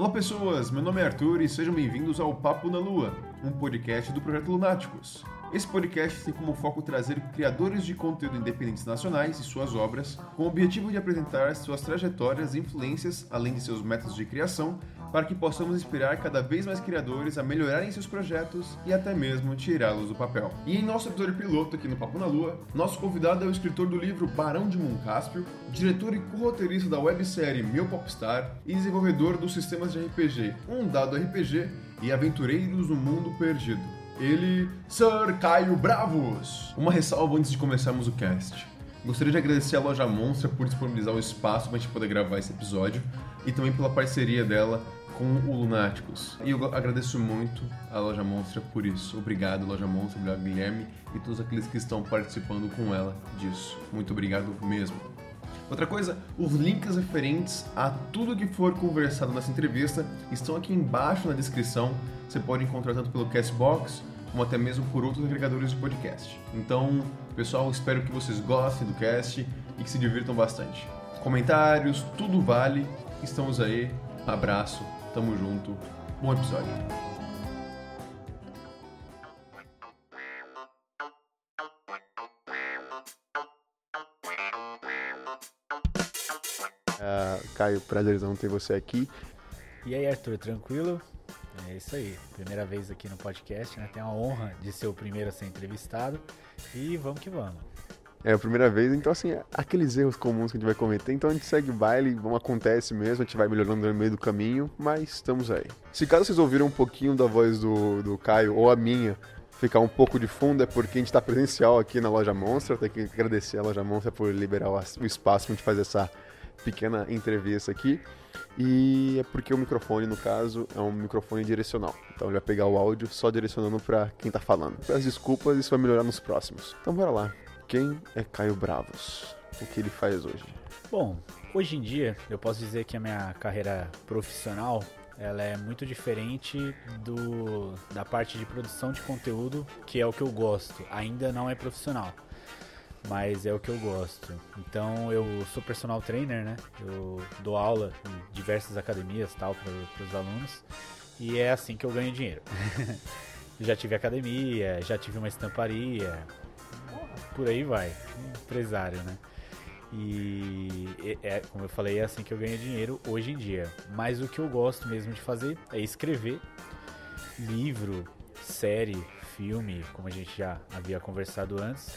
Olá pessoas, meu nome é Arthur e sejam bem-vindos ao Papo na Lua, um podcast do Projeto Lunáticos. Esse podcast tem como foco trazer criadores de conteúdo independentes nacionais e suas obras, com o objetivo de apresentar suas trajetórias e influências, além de seus métodos de criação, para que possamos inspirar cada vez mais criadores a melhorarem seus projetos e até mesmo tirá-los do papel. E em nosso episódio piloto aqui no Papo na Lua, nosso convidado é o escritor do livro Barão de Moncaspio, diretor e co-roteirista da websérie Meu Popstar e desenvolvedor dos sistemas de RPG Um Dado RPG e Aventureiros no Mundo Perdido ele, Sir Caio Bravos. Uma ressalva antes de começarmos o cast. Gostaria de agradecer a Loja Monstra por disponibilizar o espaço para a gente poder gravar esse episódio e também pela parceria dela com o Lunáticos. E eu agradeço muito a Loja Monstra por isso. Obrigado, Loja Monstra, obrigado, Guilherme e todos aqueles que estão participando com ela disso. Muito obrigado mesmo. Outra coisa, os links referentes a tudo que for conversado nessa entrevista estão aqui embaixo na descrição. Você pode encontrar tanto pelo Castbox como até mesmo por outros agregadores de podcast. Então, pessoal, espero que vocês gostem do cast e que se divirtam bastante. Comentários, tudo vale. Estamos aí. Abraço, tamo junto. Bom episódio. Uh, Caio, prazerzão ter você aqui. E aí, Arthur, tranquilo? É isso aí, primeira vez aqui no podcast, né? Tem a honra de ser o primeiro a ser entrevistado e vamos que vamos. É a primeira vez, então assim, aqueles erros comuns que a gente vai cometer, então a gente segue o baile, acontece mesmo, a gente vai melhorando no meio do caminho, mas estamos aí. Se caso vocês ouviram um pouquinho da voz do, do Caio ou a minha, ficar um pouco de fundo é porque a gente está presencial aqui na Loja Monstra, tem que agradecer a Loja Monstra por liberar o espaço para a gente fazer essa pequena entrevista aqui. E é porque o microfone, no caso, é um microfone direcional. Então ele vai pegar o áudio só direcionando para quem tá falando. Peço desculpas, isso vai melhorar nos próximos. Então bora lá. Quem é Caio Bravos? O que ele faz hoje? Bom, hoje em dia eu posso dizer que a minha carreira profissional ela é muito diferente do da parte de produção de conteúdo, que é o que eu gosto. Ainda não é profissional mas é o que eu gosto. Então eu sou personal trainer, né? Eu dou aula em diversas academias tal para os alunos e é assim que eu ganho dinheiro. já tive academia, já tive uma estamparia, por aí vai, empresário, né? E é, como eu falei, é assim que eu ganho dinheiro hoje em dia. Mas o que eu gosto mesmo de fazer é escrever livro, série, filme, como a gente já havia conversado antes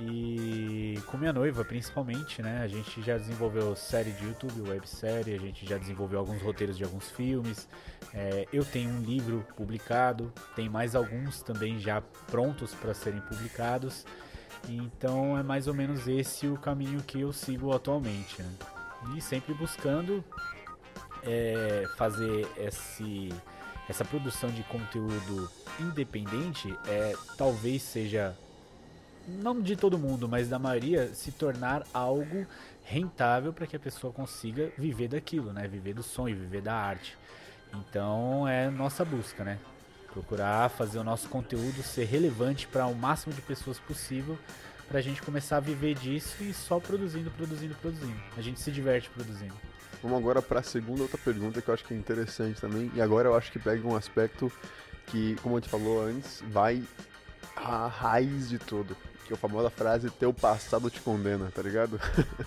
e com minha noiva, principalmente, né? A gente já desenvolveu série de YouTube, websérie, a gente já desenvolveu alguns roteiros de alguns filmes. É, eu tenho um livro publicado, tem mais alguns também já prontos para serem publicados. Então é mais ou menos esse o caminho que eu sigo atualmente. Né? E sempre buscando é, fazer esse, essa produção de conteúdo independente, é, talvez seja não de todo mundo, mas da maioria, se tornar algo rentável para que a pessoa consiga viver daquilo, né? Viver do sonho, viver da arte. Então é nossa busca, né? Procurar fazer o nosso conteúdo ser relevante para o máximo de pessoas possível para a gente começar a viver disso e só produzindo, produzindo, produzindo. A gente se diverte produzindo. Vamos agora para a segunda outra pergunta que eu acho que é interessante também. E agora eu acho que pega um aspecto que, como a gente falou antes, vai a raiz de tudo que é a famosa frase teu passado te condena, tá ligado?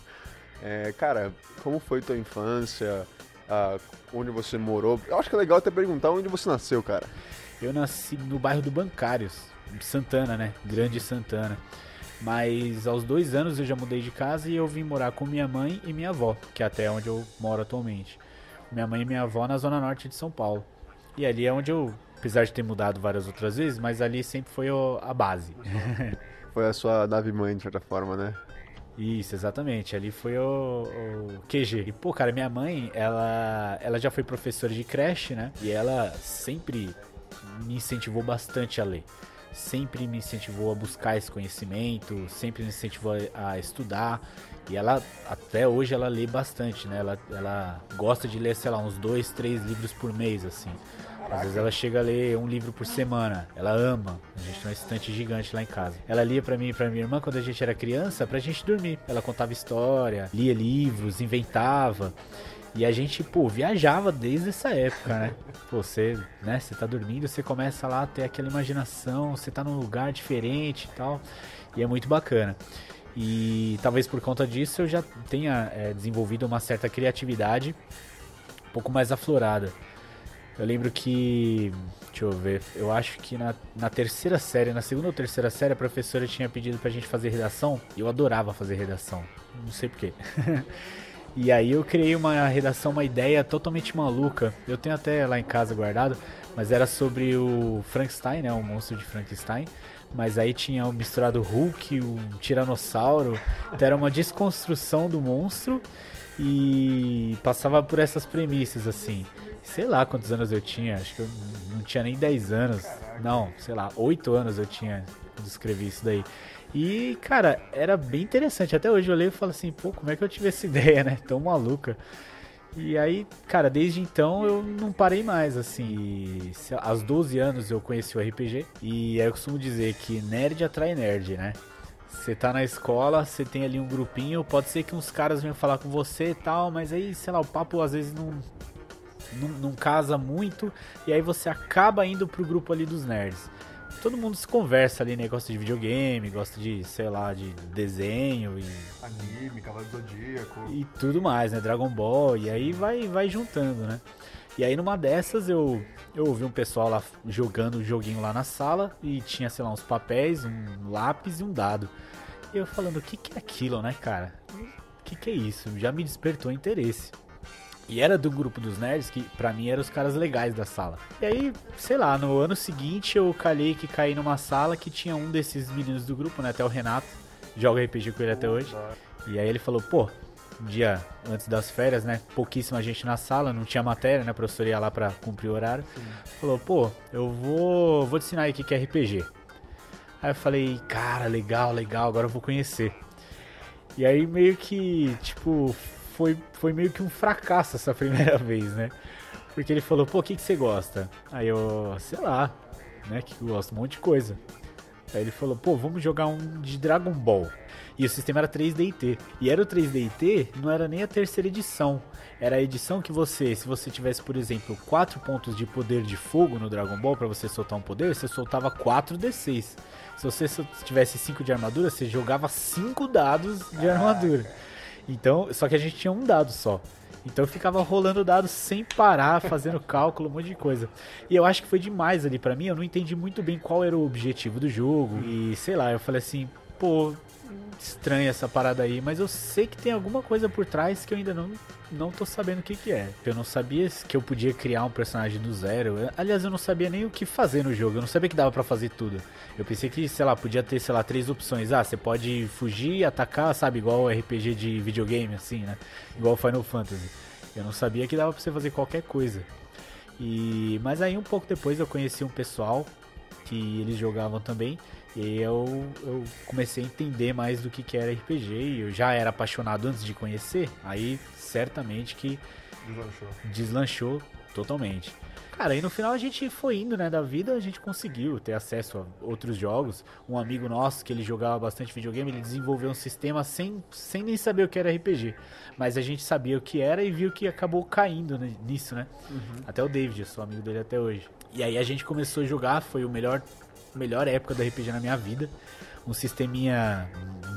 é, cara, como foi tua infância? Ah, onde você morou? Eu acho que é legal até perguntar onde você nasceu, cara. Eu nasci no bairro do Bancários, Santana, né? Grande Santana. Mas aos dois anos eu já mudei de casa e eu vim morar com minha mãe e minha avó, que é até onde eu moro atualmente. Minha mãe e minha avó na zona norte de São Paulo. E ali é onde eu, apesar de ter mudado várias outras vezes, mas ali sempre foi a base. foi a sua nave mãe, de certa forma, né? Isso, exatamente. Ali foi o, o, QG. E, pô, cara, minha mãe, ela, ela já foi professora de creche, né? E ela sempre me incentivou bastante a ler. Sempre me incentivou a buscar esse conhecimento, sempre me incentivou a, a estudar. E ela, até hoje, ela lê bastante, né? Ela, ela gosta de ler, sei lá, uns dois, três livros por mês, assim. Às vezes ela chega a ler um livro por semana. Ela ama. A gente tem uma estante gigante lá em casa. Ela lia para mim e pra minha irmã quando a gente era criança pra gente dormir. Ela contava história, lia livros, inventava. E a gente, pô, viajava desde essa época, né? Pô, você, né, você tá dormindo, você começa lá a ter aquela imaginação, você tá num lugar diferente e tal. E é muito bacana. E talvez por conta disso eu já tenha é, desenvolvido uma certa criatividade um pouco mais aflorada. Eu lembro que. Deixa eu ver. Eu acho que na, na terceira série, na segunda ou terceira série, a professora tinha pedido pra gente fazer redação. E eu adorava fazer redação. Não sei porquê. e aí eu criei uma redação, uma ideia totalmente maluca. Eu tenho até lá em casa guardado. Mas era sobre o Frankenstein, né? O monstro de Frankenstein. Mas aí tinha misturado Hulk, um Tiranossauro. Então era uma desconstrução do monstro. E passava por essas premissas, assim sei lá quantos anos eu tinha, acho que eu não tinha nem 10 anos. Não, sei lá, 8 anos eu tinha quando escrevi isso daí. E, cara, era bem interessante. Até hoje eu leio e falo assim, pô, como é que eu tive essa ideia, né? Tão maluca. E aí, cara, desde então eu não parei mais, assim. Aos 12 anos eu conheci o RPG. E aí eu costumo dizer que nerd atrai nerd, né? Você tá na escola, você tem ali um grupinho, pode ser que uns caras venham falar com você e tal, mas aí, sei lá, o papo às vezes não, não, não casa muito, e aí você acaba indo pro grupo ali dos nerds todo mundo se conversa ali, né? Gosta de videogame, gosta de, sei lá, de desenho e. Anime, Cavalo do Zodíaco. E tudo mais, né? Dragon Ball. E aí vai, vai juntando, né? E aí numa dessas eu, eu ouvi um pessoal lá jogando o um joguinho lá na sala e tinha, sei lá, uns papéis, um lápis e um dado. E eu falando, o que, que é aquilo, né, cara? O que, que é isso? Já me despertou interesse. E era do grupo dos nerds que pra mim eram os caras legais da sala. E aí, sei lá, no ano seguinte eu calhei que caí numa sala que tinha um desses meninos do grupo, né? Até o Renato, joga RPG com ele até hoje. E aí ele falou, pô, um dia antes das férias, né? Pouquíssima gente na sala, não tinha matéria, né? A professora ia lá pra cumprir o horário. Sim. Falou, pô, eu vou, vou te ensinar aí o que é RPG. Aí eu falei, cara, legal, legal, agora eu vou conhecer. E aí meio que, tipo, foi, foi meio que um fracasso essa primeira vez, né? Porque ele falou, pô, o que, que você gosta? Aí eu, sei lá, né? Que eu gosto, um monte de coisa. Aí ele falou, pô, vamos jogar um de Dragon Ball. E o sistema era 3DT. E era o 3DT, não era nem a terceira edição. Era a edição que você, se você tivesse, por exemplo, 4 pontos de poder de fogo no Dragon Ball para você soltar um poder, você soltava 4d6. Se você tivesse 5 de armadura, você jogava 5 dados de armadura. Então, só que a gente tinha um dado só. Então eu ficava rolando dados sem parar, fazendo cálculo, um monte de coisa. E eu acho que foi demais ali para mim, eu não entendi muito bem qual era o objetivo do jogo. E sei lá, eu falei assim, pô, estranha essa parada aí, mas eu sei que tem alguma coisa por trás que eu ainda não, não tô sabendo o que, que é. Eu não sabia que eu podia criar um personagem do zero. Aliás, eu não sabia nem o que fazer no jogo. Eu não sabia que dava para fazer tudo. Eu pensei que, sei lá, podia ter, sei lá, três opções. Ah, você pode fugir, atacar, sabe? Igual RPG de videogame, assim, né? Igual Final Fantasy. Eu não sabia que dava pra você fazer qualquer coisa. E mas aí um pouco depois eu conheci um pessoal que eles jogavam também e eu, eu comecei a entender mais do que, que era RPG. E eu já era apaixonado antes de conhecer, aí certamente que deslanchou, deslanchou totalmente. Cara, e no final a gente foi indo, né, da vida, a gente conseguiu ter acesso a outros jogos. Um amigo nosso que ele jogava bastante videogame, ele desenvolveu um sistema sem, sem nem saber o que era RPG. Mas a gente sabia o que era e viu que acabou caindo nisso, né? Uhum. Até o David, eu sou amigo dele até hoje. E aí a gente começou a jogar, foi o melhor melhor época do RPG na minha vida. Um sisteminha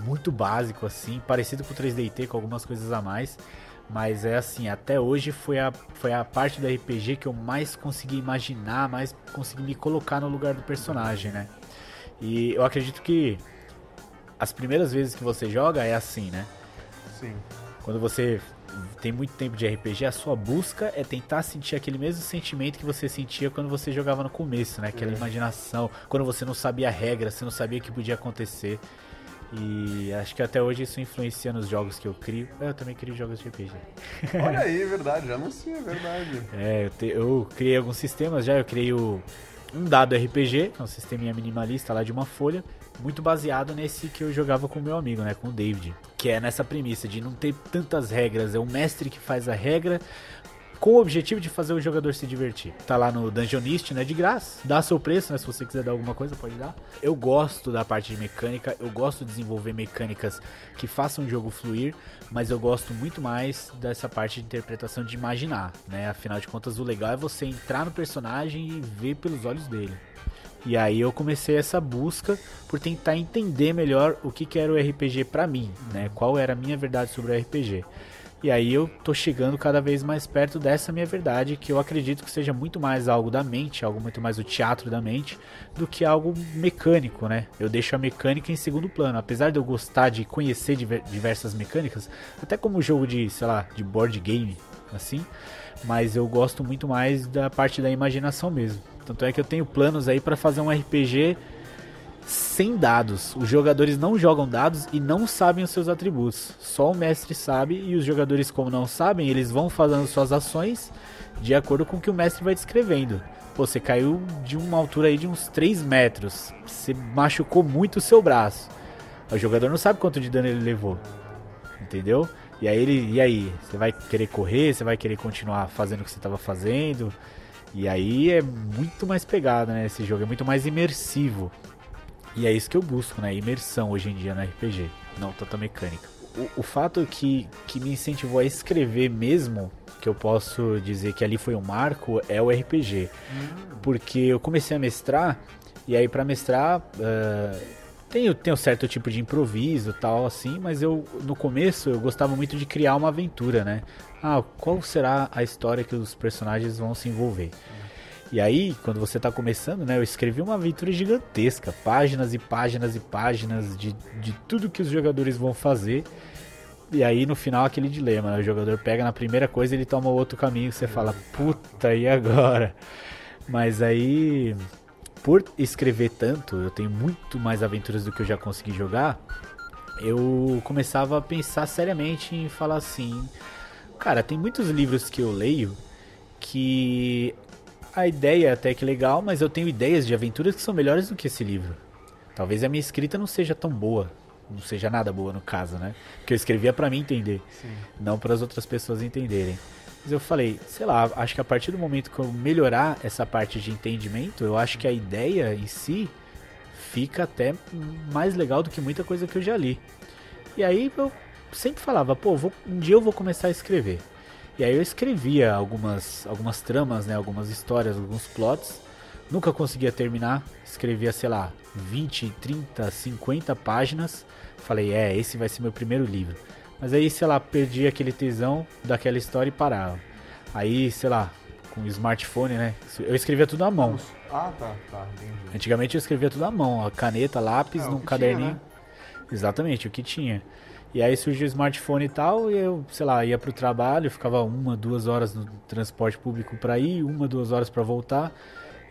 muito básico, assim, parecido com o 3DT, com algumas coisas a mais. Mas é assim, até hoje foi a, foi a parte do RPG que eu mais consegui imaginar, mais consegui me colocar no lugar do personagem, né? E eu acredito que as primeiras vezes que você joga é assim, né? Sim. Quando você tem muito tempo de RPG, a sua busca é tentar sentir aquele mesmo sentimento que você sentia quando você jogava no começo, né? Aquela é. imaginação, quando você não sabia a regra, você não sabia o que podia acontecer. E acho que até hoje isso influencia nos jogos que eu crio. Eu também crio jogos de RPG. Olha aí, é verdade, já anuncia, é verdade. É, eu, te, eu criei alguns sistemas já, eu criei o, um dado RPG, um sisteminha minimalista lá de uma folha muito baseado nesse que eu jogava com meu amigo, né, com o David, que é nessa premissa de não ter tantas regras, é o mestre que faz a regra, com o objetivo de fazer o jogador se divertir. Tá lá no Dungeonist, né, de graça, dá seu preço, né, se você quiser dar alguma coisa, pode dar. Eu gosto da parte de mecânica, eu gosto de desenvolver mecânicas que façam o jogo fluir, mas eu gosto muito mais dessa parte de interpretação de imaginar, né? Afinal de contas, o legal é você entrar no personagem e ver pelos olhos dele. E aí eu comecei essa busca por tentar entender melhor o que, que era o RPG para mim, né? Qual era a minha verdade sobre o RPG. E aí eu tô chegando cada vez mais perto dessa minha verdade, que eu acredito que seja muito mais algo da mente, algo muito mais o teatro da mente, do que algo mecânico, né? Eu deixo a mecânica em segundo plano. Apesar de eu gostar de conhecer diversas mecânicas, até como jogo de, sei lá, de board game, assim, mas eu gosto muito mais da parte da imaginação mesmo. Tanto é que eu tenho planos aí para fazer um RPG sem dados. Os jogadores não jogam dados e não sabem os seus atributos. Só o mestre sabe e os jogadores, como não sabem, eles vão fazendo suas ações de acordo com o que o mestre vai descrevendo. Pô, você caiu de uma altura aí de uns 3 metros. Você machucou muito o seu braço. O jogador não sabe quanto de dano ele levou. Entendeu? E aí ele. E aí? Você vai querer correr? Você vai querer continuar fazendo o que você estava fazendo? E aí é muito mais pegado, né? Esse jogo é muito mais imersivo. E é isso que eu busco, né? Imersão hoje em dia no RPG, não tanta mecânica. O, o fato que, que me incentivou a escrever mesmo, que eu posso dizer que ali foi um marco, é o RPG. Hum. Porque eu comecei a mestrar, e aí para mestrar. Uh, tenho, tenho certo tipo de improviso tal assim, mas eu no começo eu gostava muito de criar uma aventura, né? Ah, qual será a história que os personagens vão se envolver? E aí, quando você está começando, né, eu escrevi uma aventura gigantesca, páginas e páginas e páginas de, de tudo que os jogadores vão fazer. E aí no final aquele dilema, né? o jogador pega na primeira coisa e ele toma outro caminho, você fala, puta, e agora? Mas aí, por escrever tanto, eu tenho muito mais aventuras do que eu já consegui jogar, eu começava a pensar seriamente em falar assim, cara, tem muitos livros que eu leio que a ideia é até que legal, mas eu tenho ideias de aventuras que são melhores do que esse livro. Talvez a minha escrita não seja tão boa, não seja nada boa no caso, né? Porque eu escrevia para mim entender, Sim. não para as outras pessoas entenderem. Mas eu falei, sei lá, acho que a partir do momento que eu melhorar essa parte de entendimento, eu acho que a ideia em si fica até mais legal do que muita coisa que eu já li. E aí eu sempre falava, pô, vou, um dia eu vou começar a escrever. E aí eu escrevia algumas, algumas tramas, né, algumas histórias, alguns plots. Nunca conseguia terminar. Escrevia, sei lá, 20, 30, 50 páginas. Falei, é, esse vai ser meu primeiro livro. Mas aí, sei lá, perdi aquele tesão daquela história e parava. Aí, sei lá, com o smartphone, né? Eu escrevia tudo à mão. Ah, tá, tá, entendi. Antigamente eu escrevia tudo à mão, ó, caneta, lápis, é, num caderninho. Tinha, né? Exatamente, o que tinha. E aí surgiu o smartphone e tal, e eu, sei lá, ia pro trabalho, ficava uma, duas horas no transporte público para ir, uma, duas horas para voltar.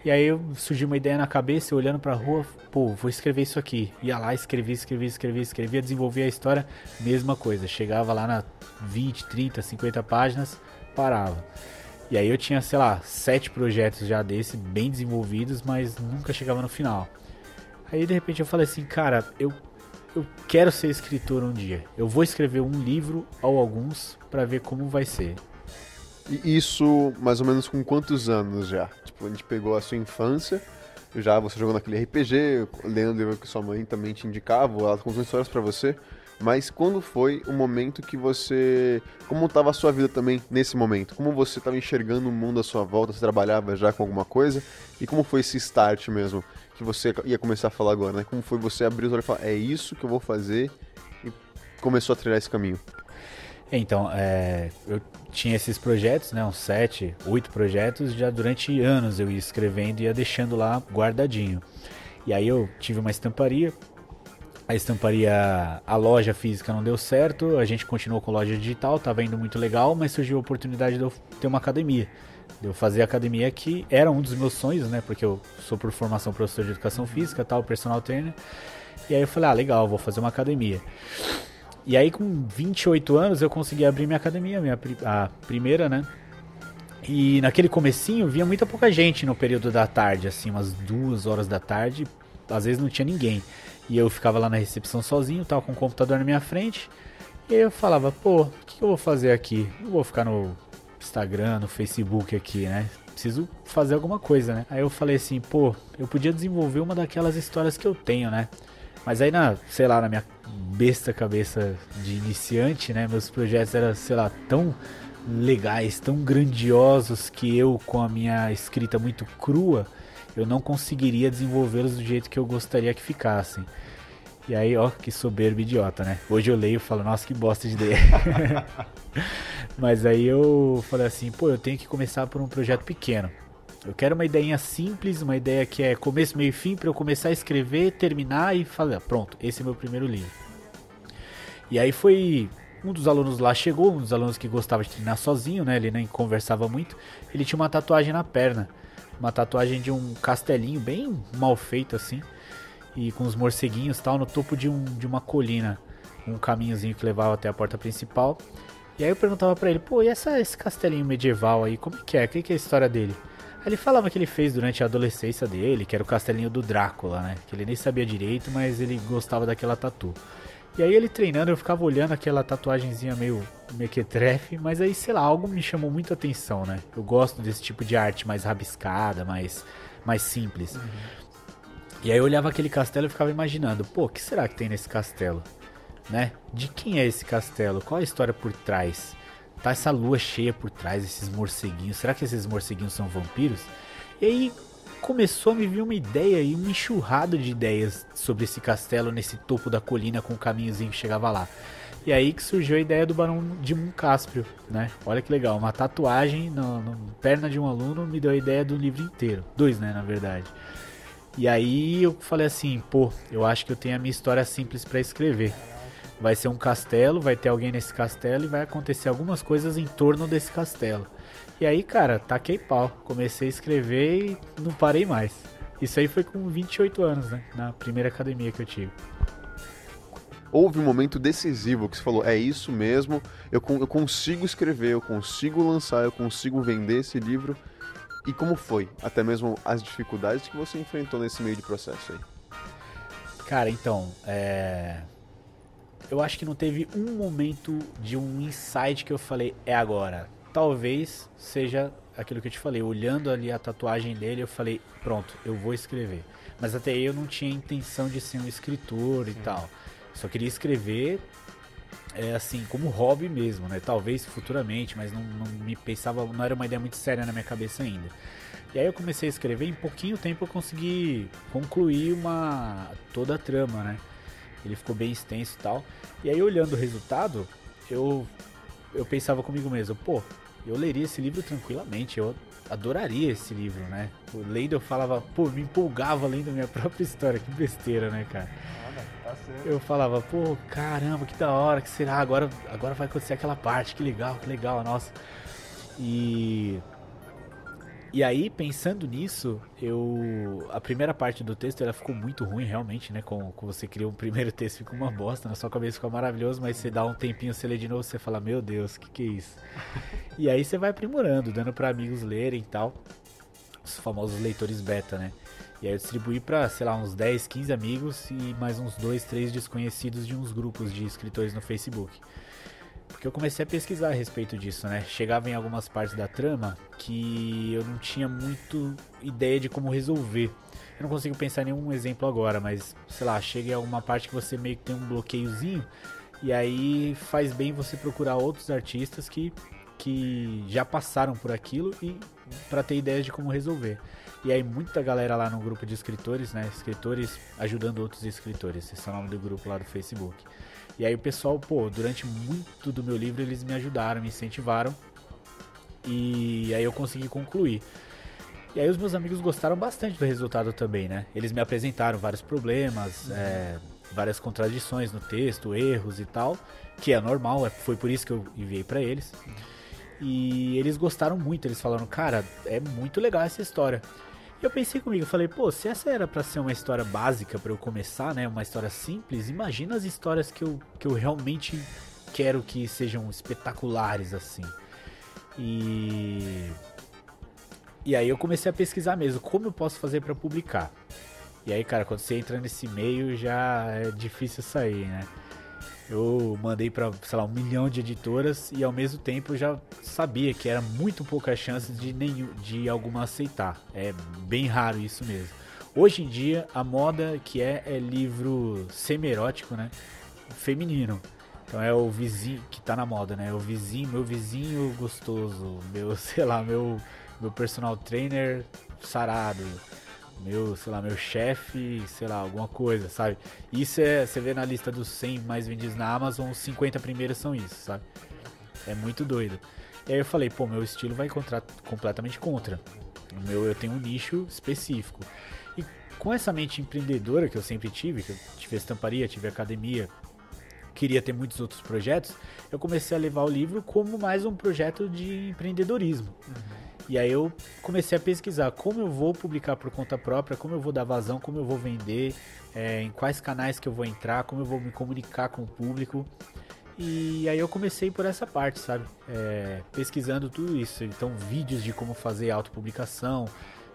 E aí surgiu uma ideia na cabeça, eu olhando pra rua, pô, vou escrever isso aqui. Ia lá, escrevia, escrevia, escrevia, escrevia, desenvolvia a história, mesma coisa. Chegava lá na 20, 30, 50 páginas, parava. E aí eu tinha, sei lá, sete projetos já desse, bem desenvolvidos, mas nunca chegava no final. Aí de repente eu falei assim, cara, eu eu quero ser escritor um dia. Eu vou escrever um livro ou alguns para ver como vai ser. E isso mais ou menos com quantos anos já? Tipo, a gente pegou a sua infância, já você jogou naquele RPG, lendo livro que sua mãe também te indicava, ela contou histórias para você. Mas quando foi o momento que você. Como estava a sua vida também nesse momento? Como você estava enxergando o mundo à sua volta? Você trabalhava já com alguma coisa? E como foi esse start mesmo? que você ia começar a falar agora, né? Como foi você abrir os olhos e falar, é isso que eu vou fazer e começou a trilhar esse caminho? Então, é, eu tinha esses projetos, né, uns sete, oito projetos, já durante anos eu ia escrevendo e ia deixando lá guardadinho. E aí eu tive uma estamparia, a estamparia, a loja física não deu certo, a gente continuou com loja digital, tava indo muito legal, mas surgiu a oportunidade de eu ter uma academia de eu fazer academia que era um dos meus sonhos, né? Porque eu sou por formação professor de educação física, tal, personal trainer. E aí eu falei, ah, legal, vou fazer uma academia. E aí com 28 anos eu consegui abrir minha academia, minha a primeira, né? E naquele comecinho via muita pouca gente no período da tarde, assim, umas duas horas da tarde, às vezes não tinha ninguém. E eu ficava lá na recepção sozinho, tava com o computador na minha frente. E aí eu falava, pô, o que, que eu vou fazer aqui? Não vou ficar no Instagram, no Facebook aqui, né? Preciso fazer alguma coisa, né? Aí eu falei assim, pô, eu podia desenvolver uma daquelas histórias que eu tenho, né? Mas aí na, sei lá, na minha besta cabeça de iniciante, né? Meus projetos eram, sei lá, tão legais, tão grandiosos que eu, com a minha escrita muito crua, eu não conseguiria desenvolvê-los do jeito que eu gostaria que ficassem. E aí, ó, que soberbo idiota, né? Hoje eu leio e falo, nossa, que bosta de ideia. Mas aí eu falei assim, pô, eu tenho que começar por um projeto pequeno. Eu quero uma ideinha simples, uma ideia que é começo, meio e fim, para eu começar a escrever, terminar e falar, pronto, esse é meu primeiro livro. E aí foi um dos alunos lá chegou, um dos alunos que gostava de treinar sozinho, né? Ele nem conversava muito. Ele tinha uma tatuagem na perna, uma tatuagem de um castelinho bem mal feito assim e com os morceguinhos tal no topo de, um, de uma colina, um caminhozinho que levava até a porta principal. E aí eu perguntava para ele, pô, e essa, esse castelinho medieval aí, como que é? O que é a história dele? Ele falava que ele fez durante a adolescência dele, que era o castelinho do Drácula, né? Que ele nem sabia direito, mas ele gostava daquela tatu. E aí ele treinando, eu ficava olhando aquela tatuagenzinha meio mequetrefe, mas aí, sei lá, algo me chamou muito atenção, né? Eu gosto desse tipo de arte mais rabiscada, mais, mais simples. Uhum. E aí eu olhava aquele castelo e ficava imaginando, pô, o que será que tem nesse castelo? Né? De quem é esse castelo? Qual a história por trás? Tá essa lua cheia por trás, esses morceguinhos. Será que esses morceguinhos são vampiros? E aí começou a me vir uma ideia e uma enxurrada de ideias sobre esse castelo nesse topo da colina com o caminhozinho que chegava lá. E aí que surgiu a ideia do Barão de Moncasprio, né? Olha que legal, uma tatuagem na perna de um aluno me deu a ideia do livro inteiro. Dois, né, na verdade. E aí eu falei assim, pô, eu acho que eu tenho a minha história simples para escrever. Vai ser um castelo, vai ter alguém nesse castelo e vai acontecer algumas coisas em torno desse castelo. E aí, cara, taquei pau. Comecei a escrever e não parei mais. Isso aí foi com 28 anos, né? Na primeira academia que eu tive. Houve um momento decisivo que você falou: é isso mesmo, eu, eu consigo escrever, eu consigo lançar, eu consigo vender esse livro e como foi, até mesmo as dificuldades que você enfrentou nesse meio de processo aí? Cara, então, é... eu acho que não teve um momento de um insight que eu falei, é agora. Talvez seja aquilo que eu te falei, olhando ali a tatuagem dele, eu falei, pronto, eu vou escrever. Mas até aí eu não tinha intenção de ser um escritor e tal. Só queria escrever é, assim, como hobby mesmo, né? Talvez futuramente, mas não, não me pensava, não era uma ideia muito séria na minha cabeça ainda. E aí eu comecei a escrever, em pouquinho tempo eu consegui concluir uma toda a trama, né? Ele ficou bem extenso e tal. E aí olhando o resultado, eu eu pensava comigo mesmo, pô, eu leria esse livro tranquilamente, eu adoraria esse livro, né? Lendo eu falava, pô, me empolgava lendo a minha própria história, que besteira, né, cara? Tá eu falava, pô, caramba, que da hora, que será? Agora, agora vai acontecer aquela parte, que legal, que legal, nossa. E. E aí, pensando nisso, eu. A primeira parte do texto ela ficou muito ruim, realmente, né? Com, com você cria o um primeiro texto, fica uma bosta, na sua cabeça fica maravilhoso, mas você dá um tempinho, você lê de novo, você fala, meu Deus, que que é isso? e aí você vai aprimorando, dando para amigos lerem e tal. Os famosos leitores beta, né? E aí eu distribuí para, sei lá, uns 10, 15 amigos e mais uns 2, 3 desconhecidos de uns grupos de escritores no Facebook. Porque eu comecei a pesquisar a respeito disso, né? Chegava em algumas partes da trama que eu não tinha muito ideia de como resolver. Eu não consigo pensar em nenhum exemplo agora, mas sei lá, chega em alguma parte que você meio que tem um bloqueiozinho e aí faz bem você procurar outros artistas que, que já passaram por aquilo e para ter ideias de como resolver. E aí muita galera lá no grupo de escritores, né? Escritores ajudando outros escritores. Esse é o nome do grupo lá do Facebook. E aí o pessoal, pô, durante muito do meu livro eles me ajudaram, me incentivaram. E aí eu consegui concluir. E aí os meus amigos gostaram bastante do resultado também, né? Eles me apresentaram vários problemas, uhum. é, várias contradições no texto, erros e tal, que é normal, é, foi por isso que eu enviei para eles. E eles gostaram muito, eles falaram, cara, é muito legal essa história. Eu pensei comigo, falei, pô, se essa era para ser uma história básica para eu começar, né, uma história simples, imagina as histórias que eu, que eu realmente quero que sejam espetaculares assim. E e aí eu comecei a pesquisar mesmo como eu posso fazer para publicar. E aí, cara, quando você entra nesse meio já é difícil sair, né? Eu mandei para, sei lá, um milhão de editoras e ao mesmo tempo já sabia que era muito pouca chance de nenhum, de alguma aceitar. É bem raro isso mesmo. Hoje em dia a moda que é é livro semi-erótico, né? Feminino. Então é o vizinho que tá na moda, né? O vizinho, meu vizinho gostoso, meu, sei lá, meu meu personal trainer sarado meu, sei lá, meu chefe, sei lá, alguma coisa, sabe? Isso é, você vê na lista dos 100 mais vendidos na Amazon, os 50 primeiros são isso, sabe? É muito doido. E aí eu falei, pô, meu estilo vai encontrar completamente contra. O meu, eu tenho um nicho específico. E com essa mente empreendedora que eu sempre tive, que eu tive estamparia, tive academia, queria ter muitos outros projetos, eu comecei a levar o livro como mais um projeto de empreendedorismo. Uhum. E aí eu comecei a pesquisar como eu vou publicar por conta própria, como eu vou dar vazão, como eu vou vender, é, em quais canais que eu vou entrar, como eu vou me comunicar com o público. E aí eu comecei por essa parte, sabe? É, pesquisando tudo isso. Então, vídeos de como fazer autopublicação,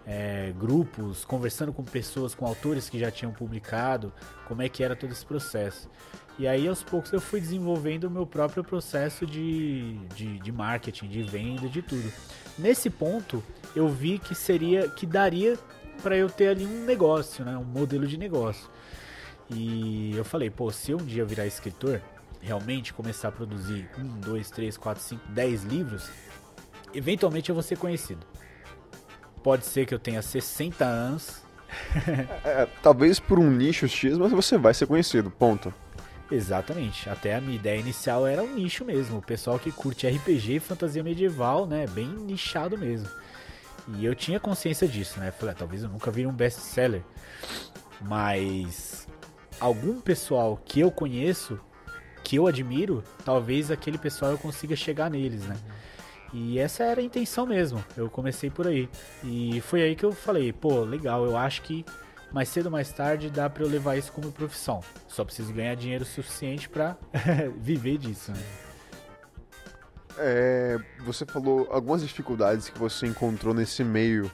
é, grupos, conversando com pessoas, com autores que já tinham publicado, como é que era todo esse processo. E aí aos poucos eu fui desenvolvendo o meu próprio processo de, de, de marketing, de venda, de tudo. Nesse ponto, eu vi que seria, que daria para eu ter ali um negócio, né, um modelo de negócio. E eu falei, pô, se eu um dia virar escritor, realmente começar a produzir um, dois, três, quatro, cinco, dez livros, eventualmente eu vou ser conhecido. Pode ser que eu tenha 60 anos. é, talvez por um nicho X, mas você vai ser conhecido, ponto. Exatamente. Até a minha ideia inicial era um nicho mesmo. O pessoal que curte RPG e fantasia medieval, né? Bem nichado mesmo. E eu tinha consciência disso, né? Falei, ah, talvez eu nunca vire um best-seller. Mas algum pessoal que eu conheço, que eu admiro, talvez aquele pessoal eu consiga chegar neles, né? E essa era a intenção mesmo. Eu comecei por aí. E foi aí que eu falei, pô, legal, eu acho que mais cedo ou mais tarde dá para eu levar isso como profissão. Só preciso ganhar dinheiro suficiente para viver disso. Né? É, você falou algumas dificuldades que você encontrou nesse meio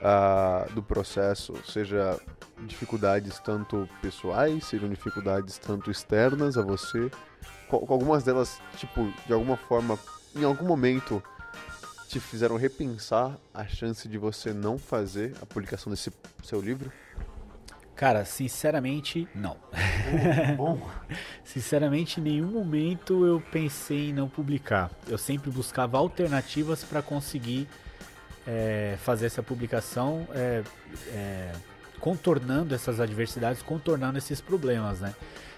uh, do processo, seja dificuldades tanto pessoais, sejam dificuldades tanto externas a você. Algumas delas, tipo, de alguma forma, em algum momento te fizeram repensar a chance de você não fazer a publicação desse seu livro? Cara, sinceramente, não. Bom. sinceramente, em nenhum momento eu pensei em não publicar. Eu sempre buscava alternativas para conseguir é, fazer essa publicação, é, é, contornando essas adversidades, contornando esses problemas, né?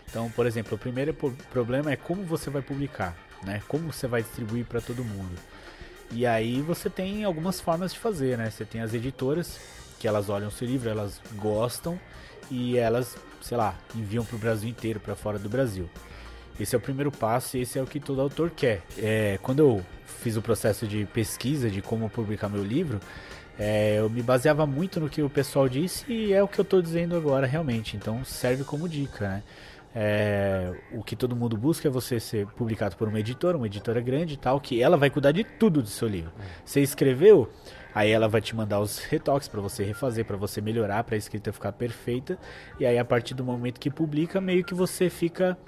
Então, por exemplo, o primeiro problema é como você vai publicar, né? Como você vai distribuir para todo mundo. E aí você tem algumas formas de fazer, né? Você tem as editoras que elas olham seu livro, elas gostam e elas, sei lá, enviam para o Brasil inteiro, para fora do Brasil. Esse é o primeiro passo e esse é o que todo autor quer. É, quando eu fiz o processo de pesquisa de como publicar meu livro, é, eu me baseava muito no que o pessoal disse e é o que eu estou dizendo agora realmente. Então serve como dica, né? É, o que todo mundo busca é você ser publicado por uma editora, uma editora grande e tal, que ela vai cuidar de tudo do seu livro. Você escreveu, Aí ela vai te mandar os retoques para você refazer, para você melhorar, para a escrita ficar perfeita. E aí a partir do momento que publica, meio que você fica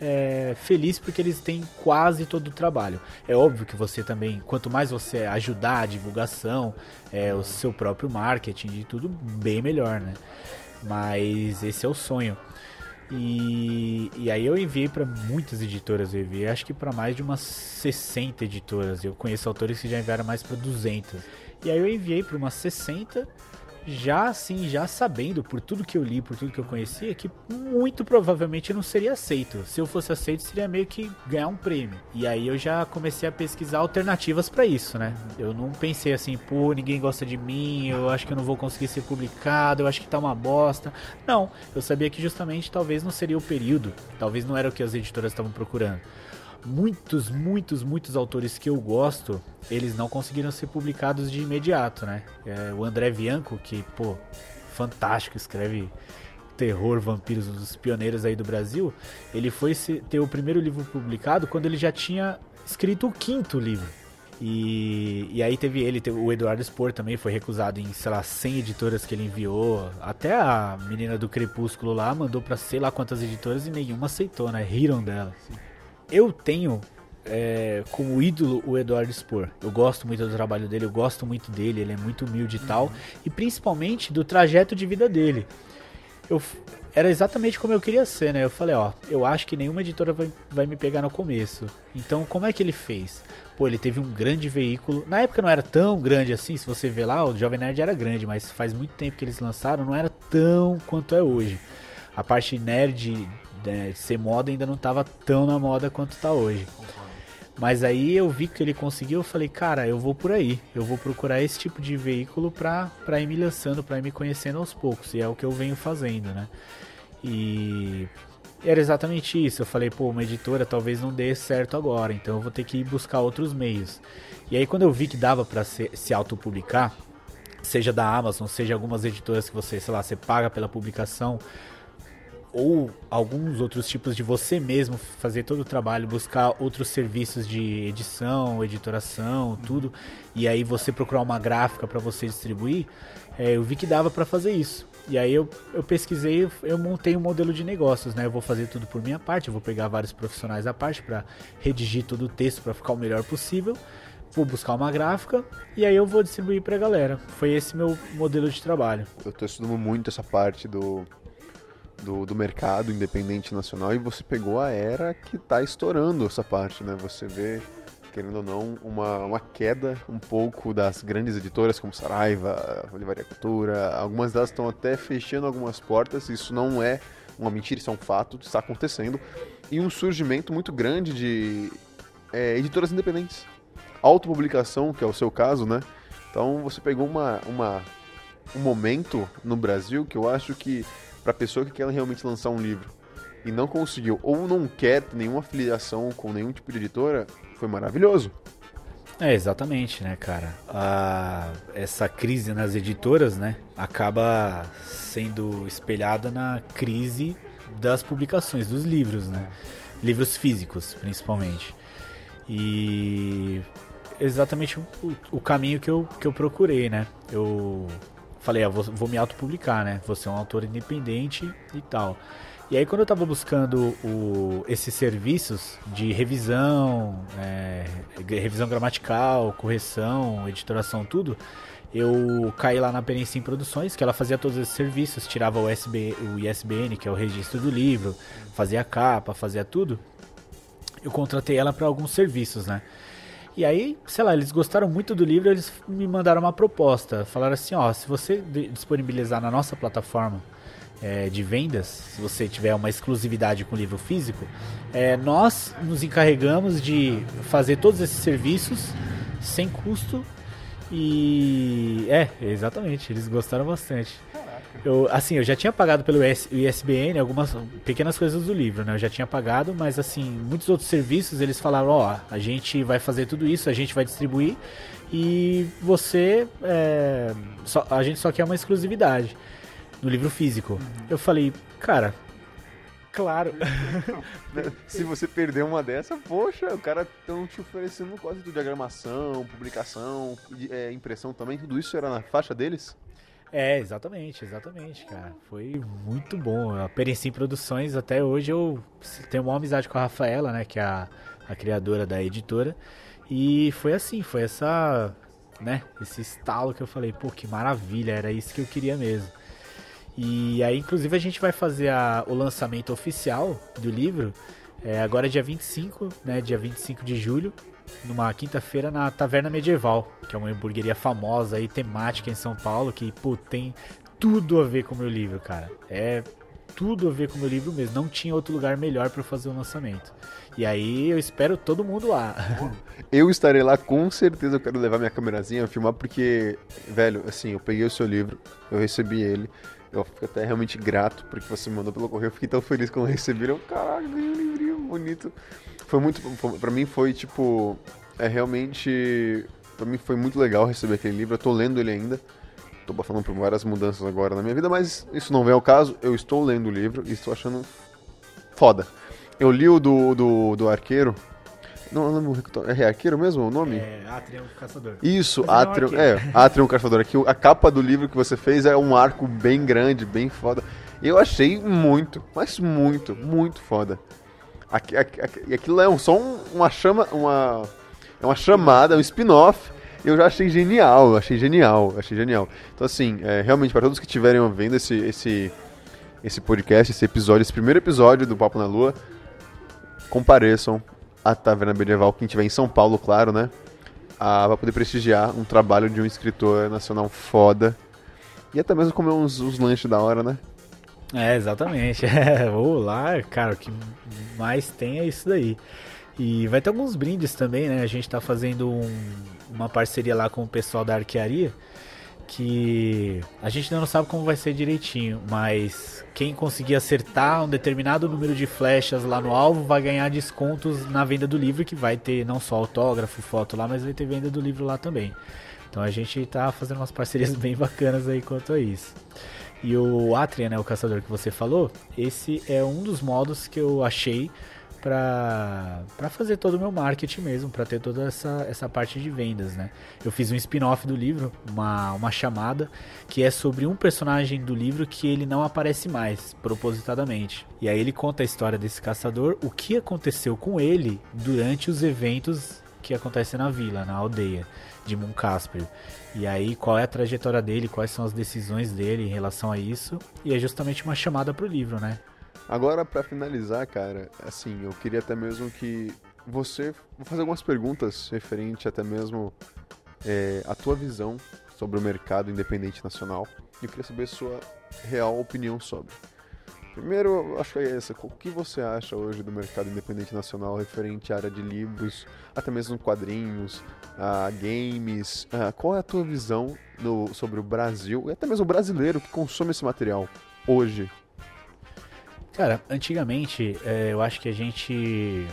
é, feliz porque eles têm quase todo o trabalho. É óbvio que você também, quanto mais você ajudar a divulgação, é, o seu próprio marketing e tudo, bem melhor, né? Mas esse é o sonho. E, e aí eu enviei para muitas editoras, eu enviei acho que para mais de umas 60 editoras. Eu conheço autores que já enviaram mais para 200. E aí eu enviei para umas 60, já assim, já sabendo por tudo que eu li, por tudo que eu conhecia, que muito provavelmente não seria aceito. Se eu fosse aceito, seria meio que ganhar um prêmio. E aí eu já comecei a pesquisar alternativas para isso, né? Eu não pensei assim, pô, ninguém gosta de mim, eu acho que eu não vou conseguir ser publicado, eu acho que tá uma bosta. Não, eu sabia que justamente talvez não seria o período, talvez não era o que as editoras estavam procurando muitos, muitos, muitos autores que eu gosto, eles não conseguiram ser publicados de imediato, né? É, o André Bianco, que, pô, fantástico, escreve terror, vampiros, um dos pioneiros aí do Brasil, ele foi ter o primeiro livro publicado quando ele já tinha escrito o quinto livro. E, e aí teve ele, teve, o Eduardo Spor também foi recusado em, sei lá, 100 editoras que ele enviou. Até a menina do Crepúsculo lá mandou pra sei lá quantas editoras e nenhuma aceitou, né? Riram dela. Eu tenho é, como ídolo o Eduardo Spor. Eu gosto muito do trabalho dele, eu gosto muito dele, ele é muito humilde e tal. E principalmente do trajeto de vida dele. Eu, era exatamente como eu queria ser, né? Eu falei, ó, eu acho que nenhuma editora vai, vai me pegar no começo. Então, como é que ele fez? Pô, ele teve um grande veículo. Na época não era tão grande assim, se você ver lá, o Jovem Nerd era grande, mas faz muito tempo que eles lançaram, não era tão quanto é hoje. A parte nerd né, ser moda ainda não estava tão na moda quanto está hoje. Mas aí eu vi que ele conseguiu, eu falei, cara, eu vou por aí. Eu vou procurar esse tipo de veículo pra, pra ir me lançando, pra ir me conhecendo aos poucos. E é o que eu venho fazendo, né? E era exatamente isso. Eu falei, pô, uma editora talvez não dê certo agora, então eu vou ter que ir buscar outros meios. E aí quando eu vi que dava para se, se autopublicar, seja da Amazon, seja algumas editoras que você, sei lá, você paga pela publicação, ou alguns outros tipos de você mesmo fazer todo o trabalho, buscar outros serviços de edição, editoração, tudo, e aí você procurar uma gráfica para você distribuir, é, eu vi que dava para fazer isso. E aí eu, eu pesquisei, eu montei um modelo de negócios, né? Eu vou fazer tudo por minha parte, eu vou pegar vários profissionais à parte para redigir todo o texto para ficar o melhor possível. Vou buscar uma gráfica e aí eu vou distribuir para a galera. Foi esse meu modelo de trabalho. Eu estou estudando muito essa parte do, do, do, mercado independente nacional e você pegou a era que está estourando essa parte, né? Você vê querendo ou não, uma, uma queda um pouco das grandes editoras como Saraiva, Olivaria Cultura. Algumas delas estão até fechando algumas portas. Isso não é uma mentira, isso é um fato, está acontecendo. E um surgimento muito grande de é, editoras independentes. Autopublicação, que é o seu caso, né? Então você pegou uma, uma, um momento no Brasil que eu acho que para pessoa que quer realmente lançar um livro e não conseguiu ou não quer nenhuma afiliação com nenhum tipo de editora, foi maravilhoso. É, exatamente, né, cara? A, essa crise nas editoras, né, acaba sendo espelhada na crise das publicações, dos livros, né? Livros físicos, principalmente. E exatamente o, o caminho que eu, que eu procurei, né? Eu falei, ah, vou, vou me autopublicar, né? Vou ser um autor independente e tal. E aí quando eu estava buscando o, esses serviços de revisão, é, revisão gramatical, correção, editoração, tudo, eu caí lá na Perencim Produções, que ela fazia todos esses serviços, tirava o, o ISBN, que é o registro do livro, fazia capa, fazia tudo. Eu contratei ela para alguns serviços, né? E aí, sei lá, eles gostaram muito do livro, eles me mandaram uma proposta. Falaram assim, ó, se você disponibilizar na nossa plataforma é, de vendas, se você tiver uma exclusividade com o livro físico, é, nós nos encarregamos de fazer todos esses serviços sem custo e é, exatamente, eles gostaram bastante. Eu, assim, eu já tinha pagado pelo ISBN algumas pequenas coisas do livro, né? Eu já tinha pagado, mas assim, muitos outros serviços eles falaram, ó, oh, a gente vai fazer tudo isso, a gente vai distribuir e você, é, só, a gente só quer uma exclusividade no livro físico. Uhum. Eu falei, cara, claro. Se você perder uma dessa, poxa, o cara estão te oferecendo quase de diagramação, publicação, é, impressão também, tudo isso era na faixa deles? É, exatamente, exatamente, cara. Foi muito bom. A Perencim Produções, até hoje eu tenho uma amizade com a Rafaela, né, que é a, a criadora da editora. E foi assim, foi essa, né, esse estalo que eu falei, pô, que maravilha, era isso que eu queria mesmo. E aí, inclusive, a gente vai fazer a, o lançamento oficial do livro é, agora dia 25, né? Dia 25 de julho, numa quinta-feira na Taverna Medieval, que é uma hamburgueria famosa e temática em São Paulo, que, pô, tem tudo a ver com o meu livro, cara. É tudo a ver com o meu livro mesmo. Não tinha outro lugar melhor para fazer o lançamento. E aí eu espero todo mundo lá. Eu estarei lá com certeza. Eu quero levar minha câmerazinha, filmar, porque, velho, assim, eu peguei o seu livro, eu recebi ele. Eu fico até realmente grato porque você me mandou pelo correio. Eu fiquei tão feliz quando receberam. Caralho, ganhei um livrinho bonito. Foi muito. Pra mim foi tipo. É realmente. Pra mim foi muito legal receber aquele livro. Eu tô lendo ele ainda. Tô passando por várias mudanças agora na minha vida, mas isso não vem ao caso. Eu estou lendo o livro e estou achando foda. Eu li o do, do, do arqueiro. Não, não, é arqueiro mesmo o nome? É, Atrium Caçador. Isso, Atrium, é, Atrium Caçador. Aqui, a capa do livro que você fez é um arco bem grande, bem foda. Eu achei muito, mas muito, muito foda. Aqui, aqui, aquilo é um, só um, uma chama, uma, é uma chamada, um spin-off. Eu já achei genial, achei genial, achei genial. Então assim, é, realmente para todos que estiverem ouvindo esse, esse, esse podcast, esse episódio, esse primeiro episódio do Papo na Lua, compareçam à Taverna Medieval, quem estiver em São Paulo, claro, né? Ah, pra poder prestigiar um trabalho de um escritor nacional foda. E até mesmo comer uns, uns lanches da hora, né? É, exatamente. É, lá, cara, o que mais tem é isso daí. E vai ter alguns brindes também, né? A gente tá fazendo um, uma parceria lá com o pessoal da arquearia que a gente ainda não sabe como vai ser direitinho, mas quem conseguir acertar um determinado número de flechas lá no alvo vai ganhar descontos na venda do livro, que vai ter não só autógrafo, foto lá, mas vai ter venda do livro lá também. Então a gente tá fazendo umas parcerias bem bacanas aí quanto a isso. E o Atria, né, o caçador que você falou, esse é um dos modos que eu achei para fazer todo o meu marketing mesmo, para ter toda essa, essa parte de vendas, né? Eu fiz um spin-off do livro, uma, uma chamada, que é sobre um personagem do livro que ele não aparece mais, propositadamente. E aí ele conta a história desse caçador, o que aconteceu com ele durante os eventos que acontecem na vila, na aldeia de Munkasper. E aí qual é a trajetória dele, quais são as decisões dele em relação a isso, e é justamente uma chamada pro livro, né? Agora, para finalizar, cara, assim, eu queria até mesmo que você vou fazer algumas perguntas referente até mesmo é, a tua visão sobre o mercado independente nacional. E eu queria saber a sua real opinião sobre. Primeiro, acho que é essa. O que você acha hoje do mercado independente nacional referente à área de livros, até mesmo quadrinhos, a games? qual é a tua visão no, sobre o Brasil e até mesmo o brasileiro que consome esse material hoje? Cara, antigamente é, eu acho que a gente.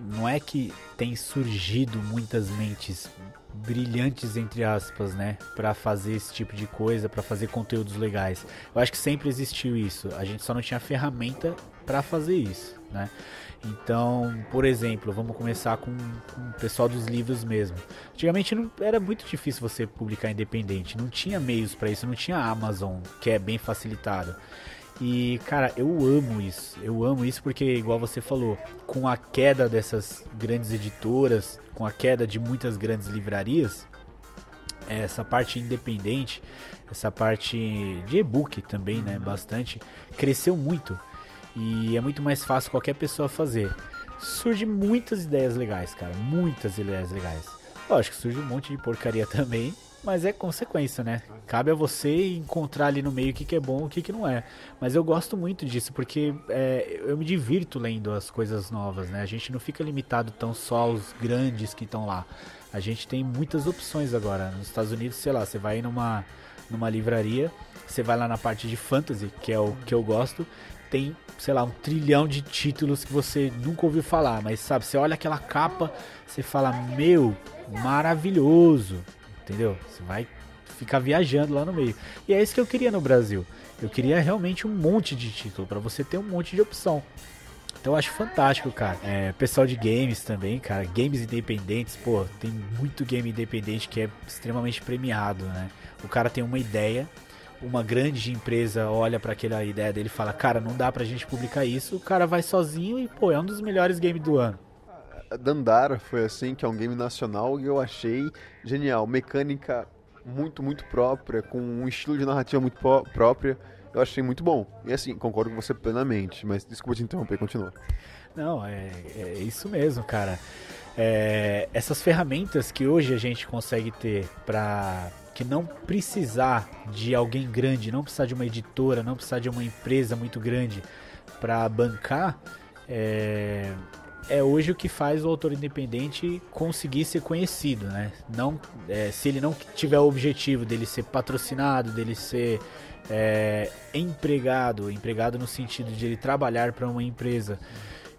Não é que tem surgido muitas mentes brilhantes entre aspas, né, para fazer esse tipo de coisa, para fazer conteúdos legais. Eu acho que sempre existiu isso. A gente só não tinha ferramenta para fazer isso, né? Então, por exemplo, vamos começar com, com, o pessoal dos livros mesmo. Antigamente não, era muito difícil você publicar independente, não tinha meios para isso, não tinha Amazon, que é bem facilitado. E, cara, eu amo isso. Eu amo isso porque, igual você falou, com a queda dessas grandes editoras, com a queda de muitas grandes livrarias, essa parte independente, essa parte de e-book também, né, bastante, cresceu muito. E é muito mais fácil qualquer pessoa fazer. Surge muitas ideias legais, cara, muitas ideias legais. Lógico, surge um monte de porcaria também, mas é consequência, né? Cabe a você encontrar ali no meio o que, que é bom e o que, que não é. Mas eu gosto muito disso, porque é, eu me divirto lendo as coisas novas, né? A gente não fica limitado tão só aos grandes que estão lá. A gente tem muitas opções agora. Nos Estados Unidos, sei lá, você vai numa, numa livraria, você vai lá na parte de fantasy, que é o que eu gosto, tem, sei lá, um trilhão de títulos que você nunca ouviu falar, mas sabe, você olha aquela capa, você fala, meu, maravilhoso entendeu? Você vai ficar viajando lá no meio. E é isso que eu queria no Brasil. Eu queria realmente um monte de título para você ter um monte de opção. Então eu acho fantástico, cara. É, pessoal de games também, cara. Games independentes, pô, tem muito game independente que é extremamente premiado, né? O cara tem uma ideia, uma grande empresa olha para aquela ideia dele e fala: Cara, não dá pra gente publicar isso. O cara vai sozinho e, pô, é um dos melhores games do ano. Dandara foi assim, que é um game nacional e eu achei genial. Mecânica muito, muito própria, com um estilo de narrativa muito própria. Eu achei muito bom. E assim, concordo com você plenamente, mas desculpa te interromper, continua. Não, é, é isso mesmo, cara. É, essas ferramentas que hoje a gente consegue ter para que não precisar de alguém grande, não precisar de uma editora, não precisar de uma empresa muito grande para bancar, é, é hoje o que faz o autor independente conseguir ser conhecido, né? Não, é, se ele não tiver o objetivo dele ser patrocinado, dele ser é, empregado, empregado no sentido de ele trabalhar para uma empresa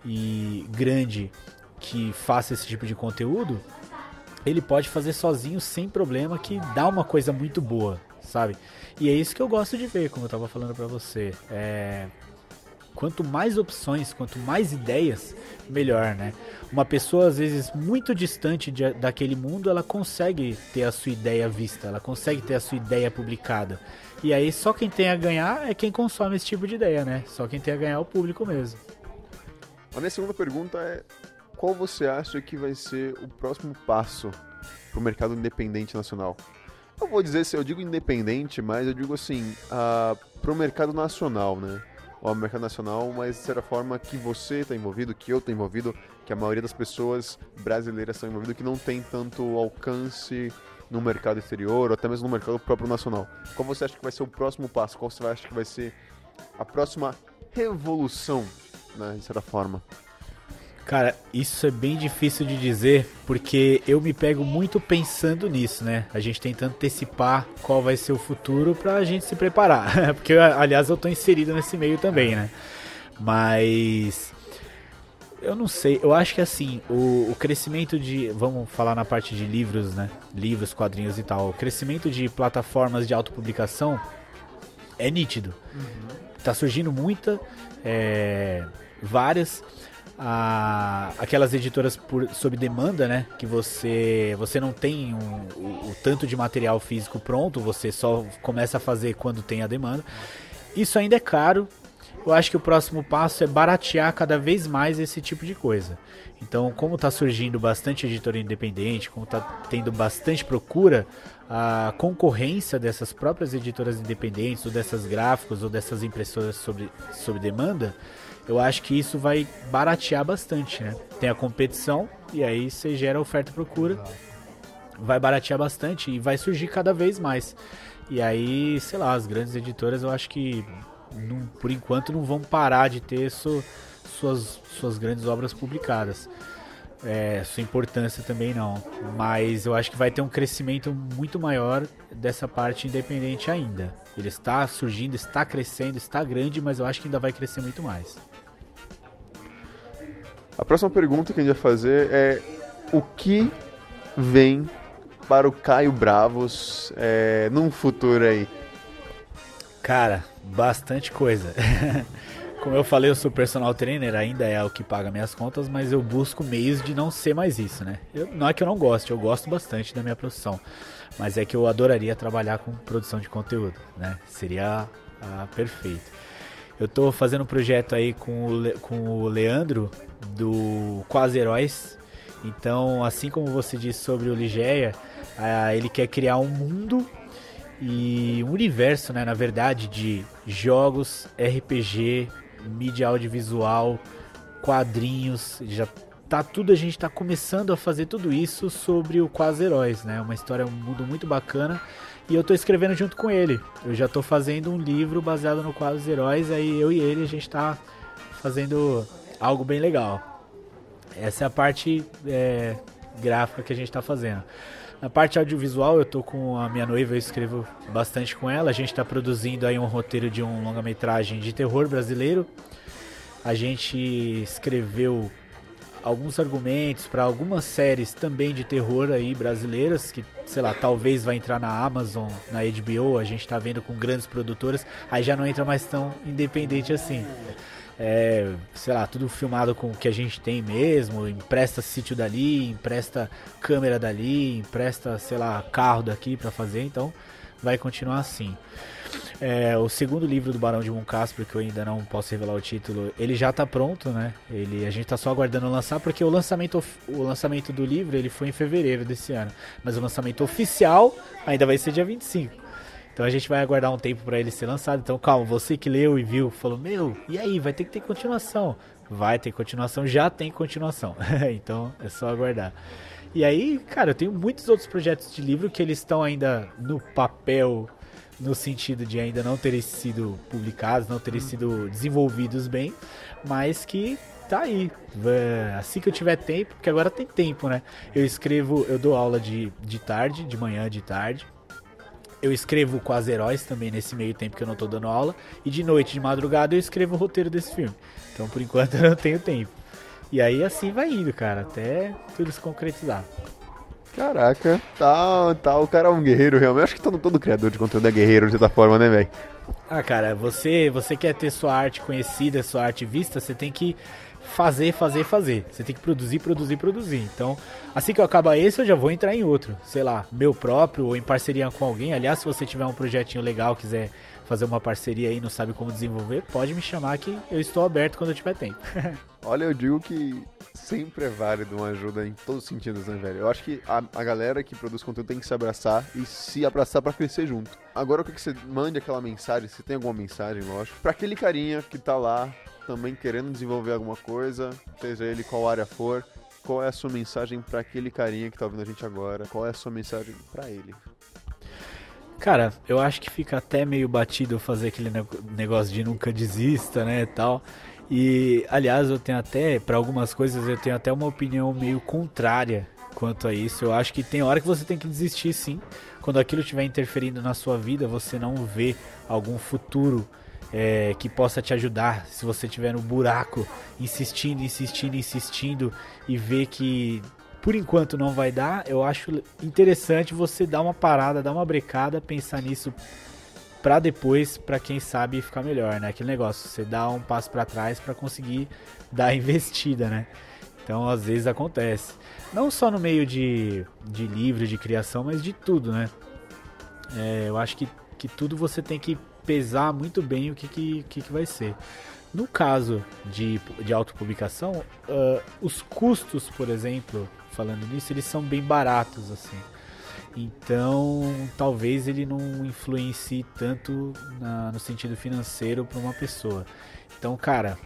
e grande que faça esse tipo de conteúdo, ele pode fazer sozinho sem problema, que dá uma coisa muito boa, sabe? E é isso que eu gosto de ver, como eu estava falando para você. É, quanto mais opções, quanto mais ideias, melhor, né? Uma pessoa, às vezes, muito distante de, daquele mundo, ela consegue ter a sua ideia vista, ela consegue ter a sua ideia publicada. E aí, só quem tem a ganhar é quem consome esse tipo de ideia, né? Só quem tem a ganhar é o público mesmo. A minha segunda pergunta é: qual você acha que vai ser o próximo passo para o mercado independente nacional? Eu vou dizer se eu digo independente, mas eu digo assim, uh, para o mercado nacional, né? O mercado nacional, mas de certa forma que você está envolvido, que eu estou envolvido, que a maioria das pessoas brasileiras estão envolvidas, que não tem tanto alcance no mercado exterior ou até mesmo no mercado próprio nacional. Qual você acha que vai ser o próximo passo? Qual você acha que vai ser a próxima revolução, né, de certa forma? Cara, isso é bem difícil de dizer, porque eu me pego muito pensando nisso, né? A gente tentando antecipar qual vai ser o futuro pra gente se preparar. porque, aliás, eu tô inserido nesse meio também, né? Mas. Eu não sei, eu acho que assim, o, o, crescimento de. Vamos falar na parte de livros, né? Livros, quadrinhos e tal. O crescimento de plataformas de autopublicação é nítido. Uhum. Tá surgindo muita. É, várias a, aquelas editoras por, sob demanda, né? Que você você não tem um, o, o, tanto de material físico pronto, você só começa a fazer quando tem a demanda. Isso ainda é caro. Eu acho que o próximo passo é baratear cada vez mais esse tipo de coisa. Então, como está surgindo bastante editora independente, como está tendo bastante procura, a concorrência dessas próprias editoras independentes, ou dessas gráficos, ou dessas impressoras sob, sob demanda, eu acho que isso vai baratear bastante, né? Tem a competição e aí você gera oferta e procura. Vai baratear bastante e vai surgir cada vez mais. E aí, sei lá, as grandes editoras eu acho que não, por enquanto não vão parar de ter su, suas, suas grandes obras publicadas. É, sua importância também não. Mas eu acho que vai ter um crescimento muito maior dessa parte independente ainda. Ele está surgindo, está crescendo, está grande, mas eu acho que ainda vai crescer muito mais. A próxima pergunta que a gente vai fazer é: o que vem para o Caio Bravos é, num futuro aí? Cara, bastante coisa. Como eu falei, eu sou personal trainer, ainda é o que paga minhas contas, mas eu busco meios de não ser mais isso, né? Eu, não é que eu não goste, eu gosto bastante da minha profissão, mas é que eu adoraria trabalhar com produção de conteúdo, né? Seria ah, perfeito. Eu tô fazendo um projeto aí com o, Le, com o Leandro do Quase Heróis. Então, assim como você disse sobre o Ligeia, ah, ele quer criar um mundo e um universo, né, na verdade, de jogos, RPG, mídia audiovisual, quadrinhos, já tá tudo, a gente tá começando a fazer tudo isso sobre o Quase Heróis, né? Uma história, um mundo muito bacana e eu tô escrevendo junto com ele. Eu já tô fazendo um livro baseado no dos heróis, aí eu e ele a gente tá fazendo algo bem legal. Essa é a parte é, gráfica que a gente tá fazendo. Na parte audiovisual, eu tô com a minha noiva, eu escrevo bastante com ela. A gente está produzindo aí um roteiro de um longa-metragem de terror brasileiro. A gente escreveu alguns argumentos para algumas séries também de terror aí brasileiras que, sei lá, talvez vai entrar na Amazon, na HBO, a gente tá vendo com grandes produtoras, aí já não entra mais tão independente assim. É, sei lá, tudo filmado com o que a gente tem mesmo, empresta sítio dali, empresta câmera dali, empresta, sei lá, carro daqui para fazer, então vai continuar assim. É, o segundo livro do Barão de Moncasper, que eu ainda não posso revelar o título, ele já está pronto, né? Ele, a gente está só aguardando lançar, porque o lançamento, o lançamento do livro ele foi em fevereiro desse ano. Mas o lançamento oficial ainda vai ser dia 25. Então a gente vai aguardar um tempo para ele ser lançado. Então calma, você que leu e viu, falou: Meu, e aí? Vai ter que ter continuação. Vai ter continuação, já tem continuação. então é só aguardar. E aí, cara, eu tenho muitos outros projetos de livro que eles estão ainda no papel no sentido de ainda não terem sido publicados, não terem sido desenvolvidos bem, mas que tá aí. Assim que eu tiver tempo, porque agora tem tempo, né? Eu escrevo, eu dou aula de, de tarde, de manhã, de tarde. Eu escrevo com as heróis também nesse meio tempo que eu não tô dando aula. E de noite, de madrugada, eu escrevo o roteiro desse filme. Então, por enquanto, eu não tenho tempo. E aí, assim vai indo, cara, até tudo se concretizar. Caraca, tá, tá, o cara é um guerreiro realmente. Acho que todo, todo criador de conteúdo é guerreiro de certa forma, né, velho? Ah, cara, você, você quer ter sua arte conhecida, sua arte vista, você tem que fazer, fazer, fazer. Você tem que produzir, produzir, produzir. Então, assim que eu acabar esse, eu já vou entrar em outro. Sei lá, meu próprio ou em parceria com alguém. Aliás, se você tiver um projetinho legal, quiser fazer uma parceria aí, não sabe como desenvolver, pode me chamar que eu estou aberto quando eu tiver tempo. Olha, eu digo que sempre é válido uma ajuda em todos os sentidos, né, velho? Eu acho que a, a galera que produz conteúdo tem que se abraçar e se abraçar para crescer junto. Agora quero que você mande aquela mensagem, se tem alguma mensagem, lógico, para aquele carinha que tá lá também querendo desenvolver alguma coisa, seja ele qual área for, qual é a sua mensagem para aquele carinha que tá ouvindo a gente agora? Qual é a sua mensagem para ele? Cara, eu acho que fica até meio batido fazer aquele negócio de nunca desista, né, tal. E, aliás, eu tenho até, para algumas coisas, eu tenho até uma opinião meio contrária quanto a isso. Eu acho que tem hora que você tem que desistir, sim. Quando aquilo estiver interferindo na sua vida, você não vê algum futuro é, que possa te ajudar. Se você estiver no buraco, insistindo, insistindo, insistindo e ver que por enquanto não vai dar, eu acho interessante você dar uma parada, dar uma brecada, pensar nisso para depois, para quem sabe ficar melhor, né? Aquele negócio, você dá um passo para trás para conseguir dar a investida, né? Então, às vezes acontece. Não só no meio de, de livro, de criação, mas de tudo, né? É, eu acho que, que tudo você tem que pesar muito bem o que, que, que, que vai ser. No caso de, de autopublicação, uh, os custos, por exemplo, falando nisso, eles são bem baratos, assim. Então, talvez ele não influencie tanto na, no sentido financeiro para uma pessoa. Então, cara,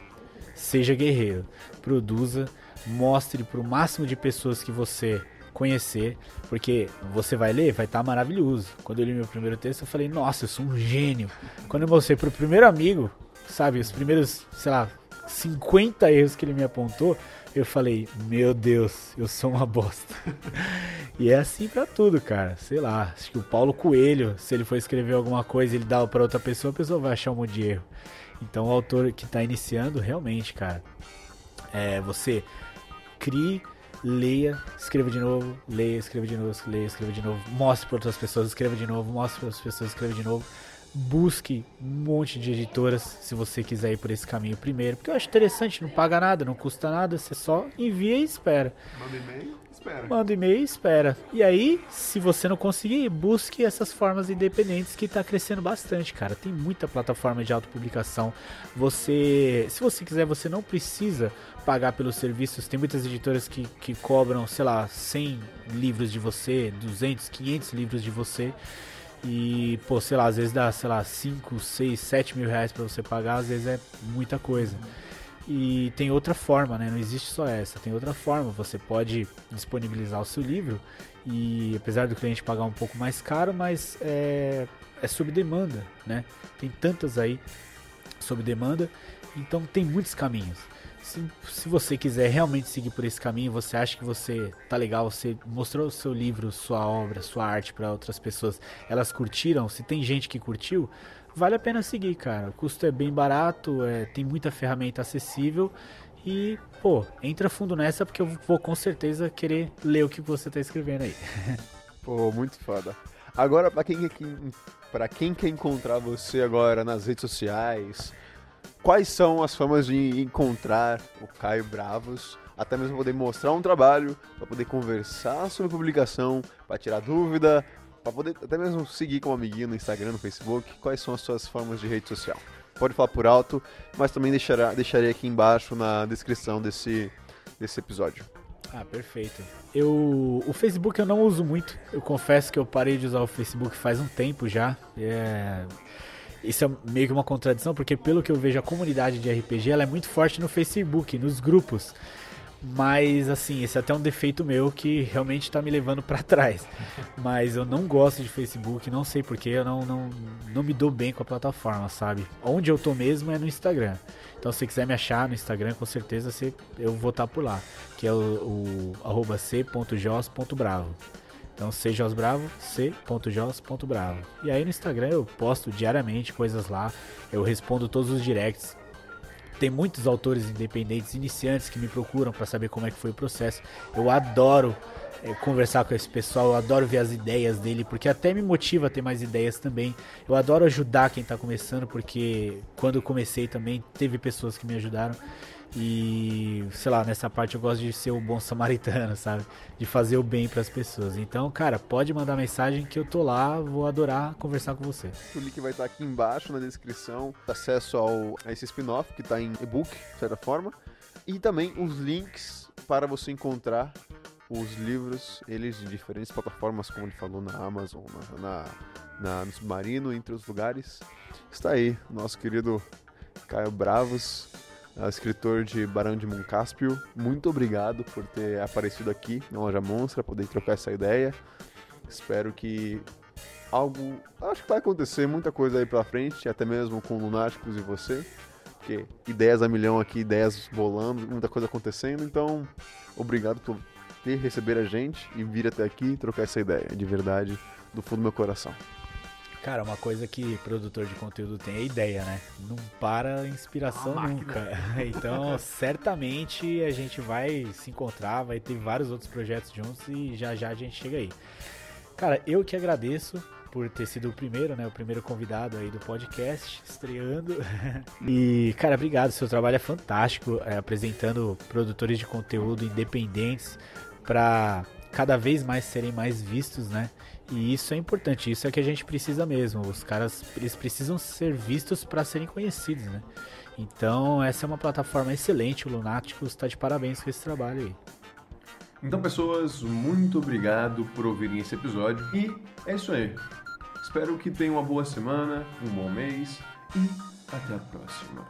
seja guerreiro, produza, mostre para o máximo de pessoas que você conhecer, porque você vai ler, vai estar tá maravilhoso. Quando eu li meu primeiro texto, eu falei, nossa, eu sou um gênio. Quando eu mostrei para o primeiro amigo, sabe, os primeiros, sei lá, 50 erros que ele me apontou, eu falei, meu Deus, eu sou uma bosta. e é assim para tudo, cara. Sei lá, acho que o Paulo Coelho, se ele for escrever alguma coisa ele dá para outra pessoa, a pessoa vai achar um monte de erro. Então o autor que tá iniciando, realmente, cara, é você crie, leia, escreva de novo, leia, escreva de novo, leia, escreva de novo, mostre para outras pessoas, escreva de novo, mostre para outras pessoas, escreva de novo busque um monte de editoras se você quiser ir por esse caminho primeiro, porque eu acho interessante, não paga nada, não custa nada, você só envia e espera. Manda e-mail, espera. Manda e-mail e espera. E aí, se você não conseguir, busque essas formas independentes que está crescendo bastante, cara. Tem muita plataforma de autopublicação. Você, se você quiser, você não precisa pagar pelos serviços. Tem muitas editoras que, que cobram, sei lá, 100 livros de você, 200, 500 livros de você. E, pô, sei lá, às vezes dá, sei lá, 5, 6, 7 mil reais pra você pagar, às vezes é muita coisa. E tem outra forma, né? Não existe só essa, tem outra forma. Você pode disponibilizar o seu livro e, apesar do cliente pagar um pouco mais caro, mas é, é sob demanda, né? Tem tantas aí sob demanda, então tem muitos caminhos se, se você quiser realmente seguir por esse caminho, você acha que você tá legal, você mostrou o seu livro, sua obra, sua arte para outras pessoas, elas curtiram, se tem gente que curtiu, vale a pena seguir, cara. O custo é bem barato, é, tem muita ferramenta acessível e, pô, entra fundo nessa porque eu vou com certeza querer ler o que você tá escrevendo aí. pô, muito foda. Agora, para quem, pra quem quer encontrar você agora nas redes sociais, quais são as formas de encontrar o Caio Bravos, até mesmo poder mostrar um trabalho, para poder conversar sobre publicação, para tirar dúvida, para poder até mesmo seguir como amiguinho no Instagram, no Facebook, quais são as suas formas de rede social. Pode falar por alto, mas também deixará, deixarei aqui embaixo na descrição desse, desse episódio. Ah, perfeito. Eu, o Facebook eu não uso muito. Eu confesso que eu parei de usar o Facebook faz um tempo já. É, isso é meio que uma contradição, porque pelo que eu vejo, a comunidade de RPG ela é muito forte no Facebook, nos grupos. Mas assim, esse é até um defeito meu que realmente está me levando para trás. Mas eu não gosto de Facebook, não sei porquê, eu não, não, não me dou bem com a plataforma, sabe? Onde eu tô mesmo é no Instagram. Então se você quiser me achar no Instagram, com certeza você, eu vou estar tá por lá, que é o, o c.jos.bravo. Então, cjosbravo, c.jos.bravo. E aí no Instagram eu posto diariamente coisas lá, eu respondo todos os directs. Tem muitos autores independentes, iniciantes que me procuram para saber como é que foi o processo. Eu adoro é, conversar com esse pessoal, eu adoro ver as ideias dele, porque até me motiva a ter mais ideias também. Eu adoro ajudar quem está começando, porque quando eu comecei também teve pessoas que me ajudaram. E, sei lá, nessa parte eu gosto de ser o bom samaritano, sabe? De fazer o bem para as pessoas. Então, cara, pode mandar mensagem que eu tô lá, vou adorar conversar com você. O link vai estar aqui embaixo na descrição, acesso ao, a esse spin-off que está em e-book, de certa forma, e também os links para você encontrar os livros, eles de diferentes plataformas, como ele falou, na Amazon, na, na no Submarino, entre os lugares. Está aí, nosso querido Caio Bravos, escritor de Barão de Moncaspio. Muito obrigado por ter aparecido aqui na Loja Monstra, poder trocar essa ideia. Espero que algo. Acho que vai acontecer muita coisa aí pela frente, até mesmo com Lunáticos e você. Porque ideias a milhão aqui, ideias rolando, muita coisa acontecendo. Então, obrigado por ter, receber a gente e vir até aqui trocar essa ideia, de verdade, do fundo do meu coração. Cara, uma coisa que produtor de conteúdo tem é ideia, né? Não para a inspiração nunca. Então, certamente a gente vai se encontrar, vai ter vários outros projetos juntos e já já a gente chega aí. Cara, eu que agradeço por ter sido o primeiro, né? O primeiro convidado aí do podcast, estreando. e, cara, obrigado. Seu trabalho é fantástico, é, apresentando produtores de conteúdo independentes para cada vez mais serem mais vistos, né? E isso é importante, isso é que a gente precisa mesmo. Os caras eles precisam ser vistos para serem conhecidos, né? Então, essa é uma plataforma excelente, o Lunáticos está de parabéns com esse trabalho aí. Então, pessoas, muito obrigado por ouvirem esse episódio e é isso aí. Espero que tenham uma boa semana, um bom mês e até a próxima.